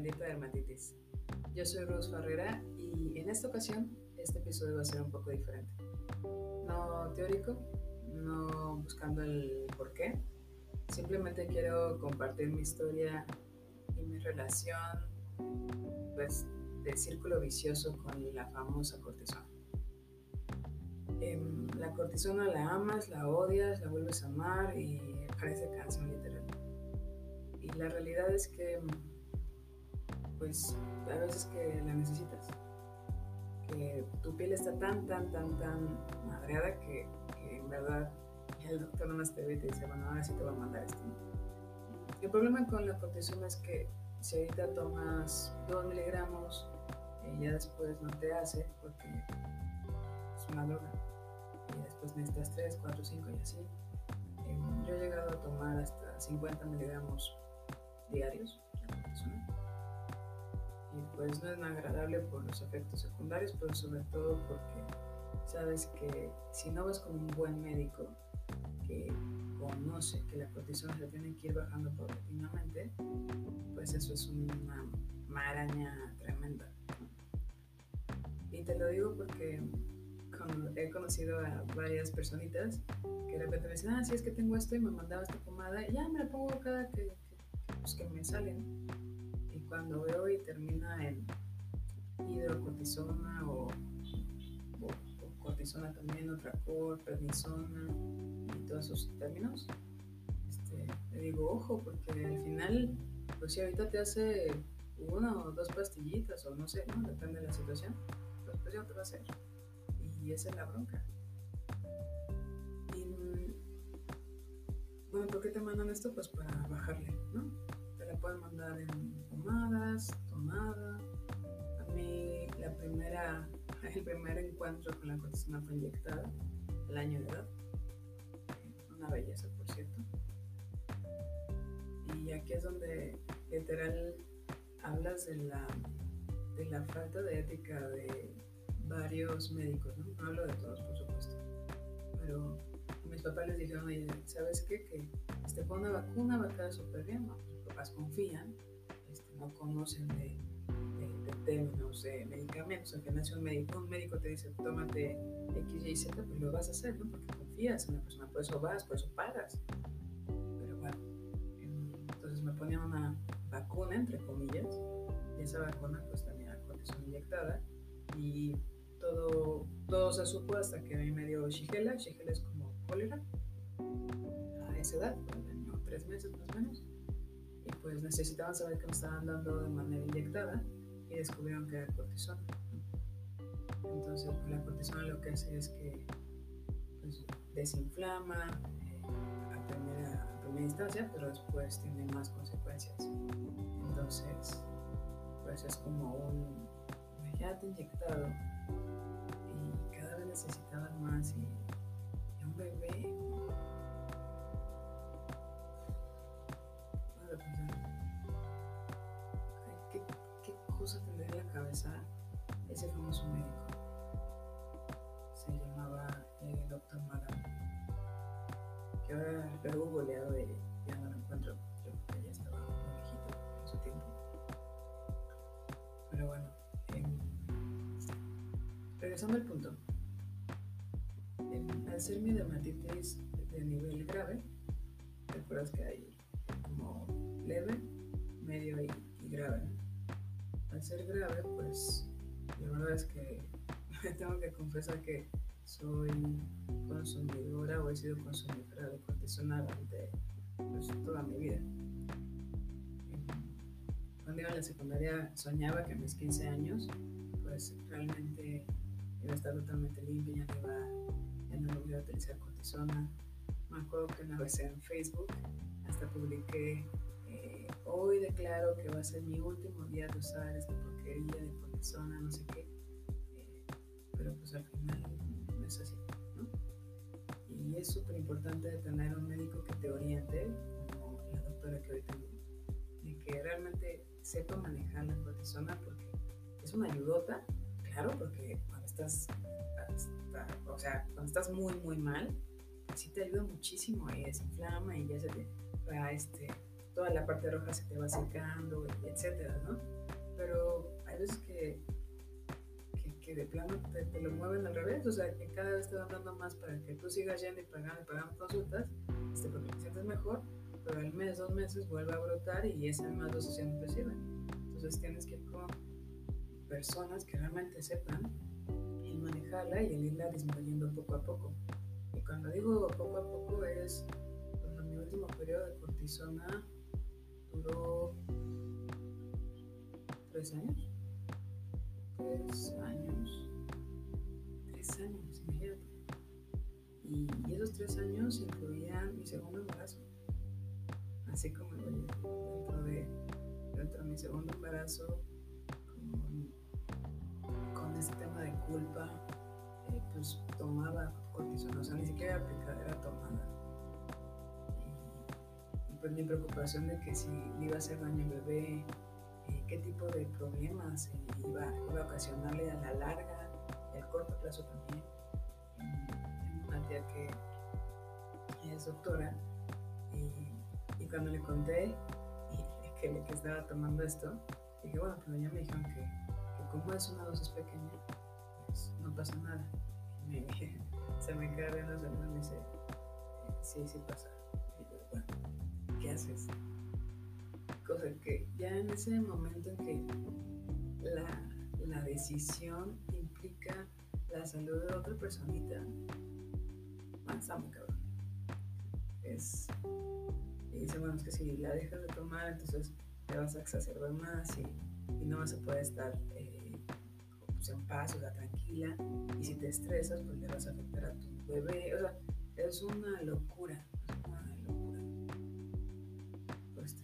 Bendita Dermatitis. Yo soy Rose Ferrera y en esta ocasión este episodio va a ser un poco diferente. No teórico, no buscando el por qué, simplemente quiero compartir mi historia y mi relación pues de círculo vicioso con la famosa cortisona. Em, la cortisona la amas, la odias, la vuelves a amar y parece canción literal. Y la realidad es que pues a veces que la necesitas. Que tu piel está tan, tan, tan, tan madreada que, en verdad el doctor nomás te ve y te dice, bueno, ahora sí te voy a mandar esto. El problema con la cortisona es que si ahorita tomas 2 miligramos, y ya después no te hace porque es una droga. Y después necesitas 3, 4, 5 y así. Em, yo he llegado a tomar hasta 50 miligramos diarios de cortisona y pues no es agradable por los efectos secundarios, pero sobre todo porque sabes que si no vas con un buen médico que conoce que la cortisona se tiene que ir bajando paulatinamente, pues eso es una maraña tremenda. Y te lo digo porque he conocido a varias personitas que de repente me dicen, ah, sí, es que tengo esto y me mandaba esta pomada y ya me la pongo cada que, que, pues, que me salen cuando veo y termina en hidrocortisona o, cortisona también, otra cor, prednisona y todos esos términos, este, le digo, ojo, porque al final, pues si ahorita te hace una o dos pastillitas o no sé, ¿no? depende de la situación, pues, pues ya te va a hacer. Y esa es la bronca. Bueno, ¿por qué te mandan esto? Pues para bajarle, ¿no? Te la pueden mandar en tomadas, tomada. A mí la primera, el primer encuentro con la cortisona fue inyectada, el año de edad. Una belleza, por cierto. Y aquí es donde literal hablas de la, de la falta de ética de varios médicos, ¿no? hablo de todos, por supuesto. Pero mis papás les dijeron, ¿sabes qué? Que este pone una vacuna va a quedar súper bien. Mis papás confían no conocen de, términos de medicamentos. Al final, si un médico, un médico te dice, tómate X, Y, Z, pues lo vas a hacer, ¿no? Porque confías en la persona, por eso vas, por eso pagas. Pero bueno, entonces me ponían una vacuna, entre comillas, y esa vacuna pues tenía cortisona inyectada y todo, todo se supo hasta que a mí me dio Shigella. Shigella es como cólera a esa edad, tenía tres meses más o menos y pues necesitaban saber que me estaban dando de manera inyectada y descubrieron que era cortisona. Entonces pues, la cortisona lo que hace es que pues, desinflama eh, a, primera, a, primera, instancia, pero después tiene más consecuencias. Entonces, pues es como un ya te inyectado y cada vez necesitaban he googleado y ya no lo encuentro. Yo ya estaba muy viejito en su tiempo. Pero bueno, em, regresando al punto. Em, al ser mi dermatitis de nivel grave, recuerdas que hay como leve, medio y, grave. Al ser grave, pues la verdad es que tengo que confesar que soy consumidora o he sido consumidora de cortisona durante pues, toda mi vida. Cuando iba a la secundaria soñaba que a mis 15 años, pues realmente iba a estar totalmente limpia, ya no iba, ya no iba a utilizar cortisona. Me acuerdo que una vez en Facebook hasta publiqué, eh, hoy declaro que va a ser mi último día de usar esta porquería de cortisona, no sé qué, eh, pero pues al final así, ¿no? Y es súper importante tener un médico que te oriente, como la doctora que hoy tengo, y que realmente sepa manejar la cortisona porque es una ayudota, claro, porque cuando estás, o sea, cuando estás muy, muy mal, sí te ayuda muchísimo y desinflama y ya se te va este, toda la parte roja se te va secando, etcétera, ¿no? Pero hay veces que, que, de plano te, lo mueven al revés, o sea, que cada vez te van dando más para que tú sigas yendo y pagando y pagando consultas, este, porque te sientes mejor, pero al mes, dos meses vuelve a brotar y esa más dosis no te sirve. Entonces tienes que ir con personas que realmente sepan el manejarla y el irla disminuyendo poco a poco. Y cuando digo poco a poco es, cuando mi último periodo de cortisona duró tres años. Tres años. Tres años incluían mi segundo embarazo. Así como dentro de, dentro de mi segundo embarazo, con, ese tema de culpa, eh, pues tomaba cortisona, o sea, ni siquiera aplicada, era tomada. Y, pues mi preocupación de que si le iba a hacer daño al bebé, eh, qué tipo de problemas iba, iba, a ocasionarle a la larga y al corto plazo también. Una tía que doctora y, cuando le conté que, estaba tomando esto, dije, bueno, pero ya me dijeron que, como es una dosis pequeña, pues no pasa nada. Y me, se me queda viendo los y me dice, sí, sí pasa. Y yo, bueno, ¿qué haces? Cosa que ya en ese momento en que la, la decisión implica la salud de otra personita, muy cabrón. Es, y dice, bueno, es que si la dejas de tomar, entonces te vas a exacerbar más y, y no vas a poder estar eh, pues, en paz, o sea, tranquila. Y si te estresas, pues le vas a afectar a tu bebé. O sea, es una locura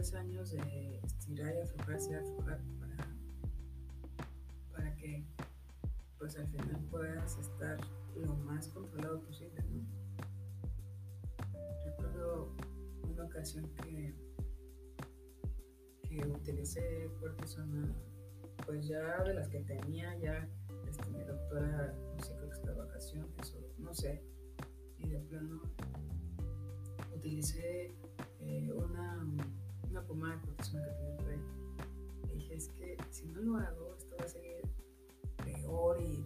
tres años de estirar y aflojarse y aflojar para, para que pues al final puedas estar lo más controlado posible, ¿no? Que, que utilicé cortisona, pues ya de las que tenía, ya este, mi doctora, no sé, creo que está de vacaciones o no sé, y de plano utilicé eh, una una pomada de cortisona que tenía por ahí. Y dije, es que si no lo hago, esto va a seguir peor y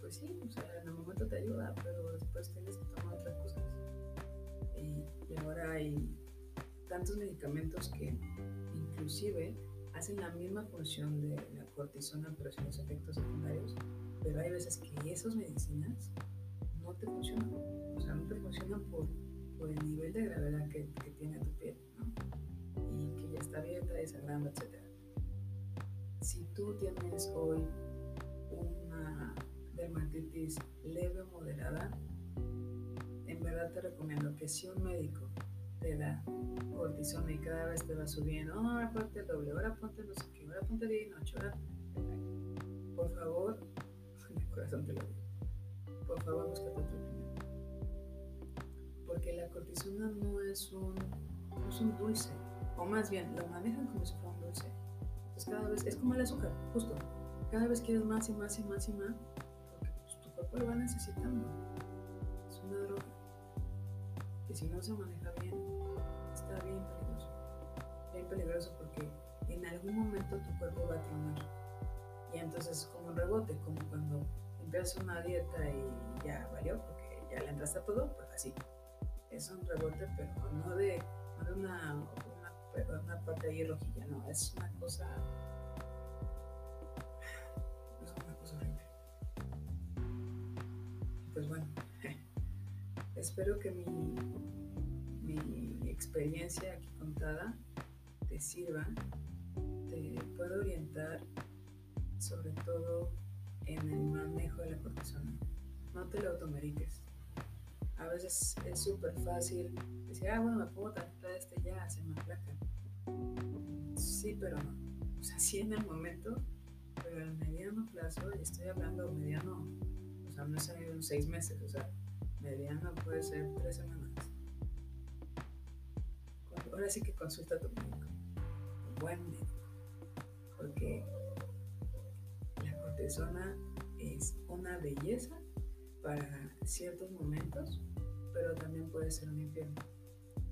pues sí, o sea, en el momento te ayuda, pero después tienes que tomar ahora hay tantos medicamentos que inclusive hacen la misma función de la cortisona, pero sin los efectos secundarios. Pero hay veces que esas medicinas no te funcionan. O sea, no te funcionan por, por el nivel de gravedad que, que tiene tu piel. ¿no? está abierta, desangrando, etc. Si tú tienes hoy una dermatitis leve o moderada, en verdad te recomiendo que si un médico te da cortisona y cada vez te va subiendo, oh, ahora ponte el doble, ahora ponte no sé ahora ponte de noche, ahora... Por favor, mi corazón te lo digo, por favor busca tu opinión. Porque la cortisona no es un, dulce, o más bien lo manejan como si fuera un dulce. Cada vez, es como el azúcar, justo, cada vez quieres más y más y más y más, porque pues, tu cuerpo lo va necesitando. Es una droga que si no se maneja bien, está bien peligroso. Bien peligroso porque en algún momento tu cuerpo va a tronar. Y entonces como un rebote, como cuando empiezas una dieta y ya valió, porque ya le entraste a todo, pues así. Es un rebote, pero no de, una una parte ahí rojilla, no, es una cosa. Es una cosa horrible. Pues bueno, espero que mi, experiencia aquí contada te sirva, te pueda orientar sobre todo en el manejo de la cortisona. No te lo automerites. A veces es súper fácil decir, ah, bueno, me tantita de este ya, se me aplaca. Sí, pero no. O sea, sí en el momento, pero en mediano plazo, estoy hablando mediano, o sea, no es en seis meses, o sea, puede ser tres semanas. Ahora sí que consulta a tu médico, un buen médico, porque la cortisona es una belleza para ciertos momentos, pero también puede ser un infierno.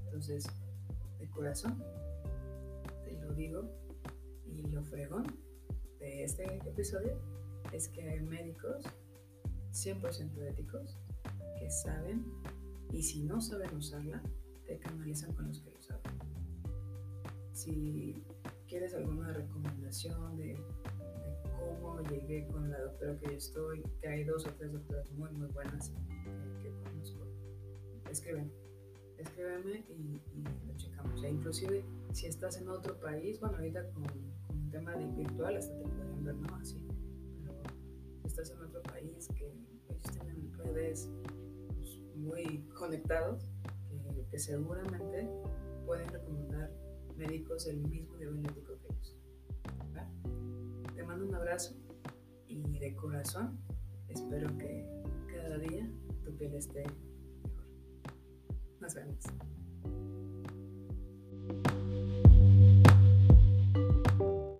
Entonces, de corazón, te lo digo, y lo fregón de este episodio es que hay médicos 100% éticos que saben y si no saben usarla, te canalizan con los que lo saben. Si quieres alguna recomendación de, cómo llegué con la doctora que yo estoy, que hay dos o tres doctoras muy, muy buenas que, conozco, escríbeme, escríbeme y, lo checamos. E inclusive si estás en otro país, bueno, ahorita con, con un tema de virtual hasta te podrían ver, ¿no? Así, pero si estás en otro país que ellos tienen redes pues, muy conectados, que seguramente pueden recomendar médicos del mismo nivel que ellos. Te mando un abrazo y de corazón espero que cada día tu piel esté mejor. Nos vemos.